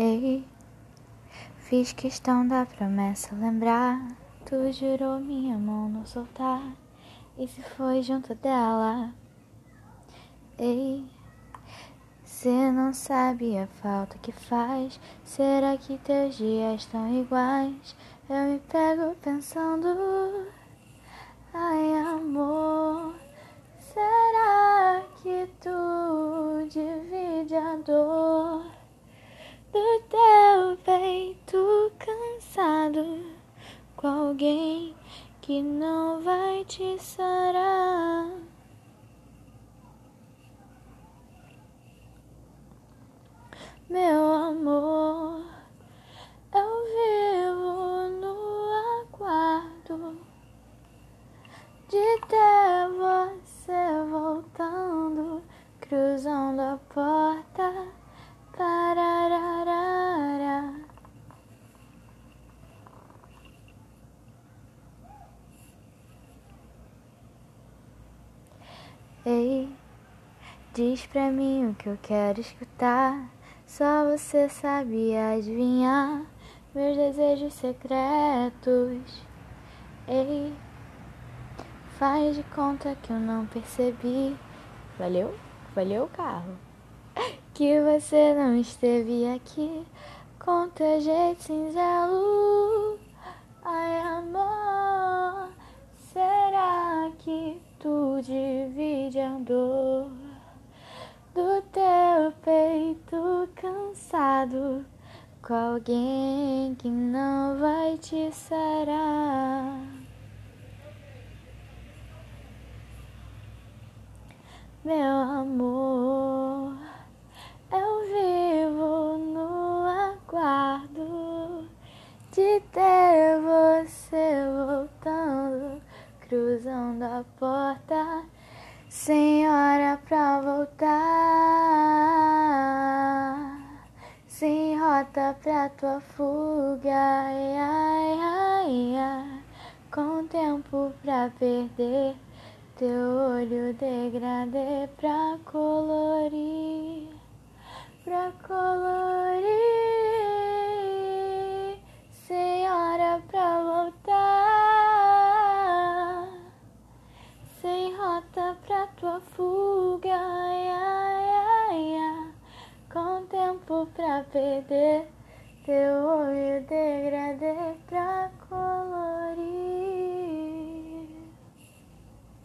Ei, fiz questão da promessa lembrar. Tu jurou minha mão não soltar. E se foi junto dela? Ei, cê não sabe a falta que faz. Será que teus dias estão iguais? Eu me pego pensando. Ai, amor, será que tu divide a dor? Do teu peito cansado com alguém que não vai te sarar. Meu amor, eu vivo no aguardo de ter você voltando, cruzando a porta Ei, diz pra mim o que eu quero escutar. Só você sabe adivinhar meus desejos secretos. Ei, faz de conta que eu não percebi. Valeu? Valeu o carro que você não esteve aqui com teu jeito singelo. Ai, amor, será que divide a dor do teu peito cansado com alguém que não vai te sarar? Meu amor. Eu vivo no aguardo de ter você voltando, cruzando a porta, sem hora pra voltar, sem rota pra tua fuga, ai, ai, ai, com tempo pra perder. Teu olho degradê pra colorir. Pra colorir, tua fuga, com tempo pra perder, teu olho degradado.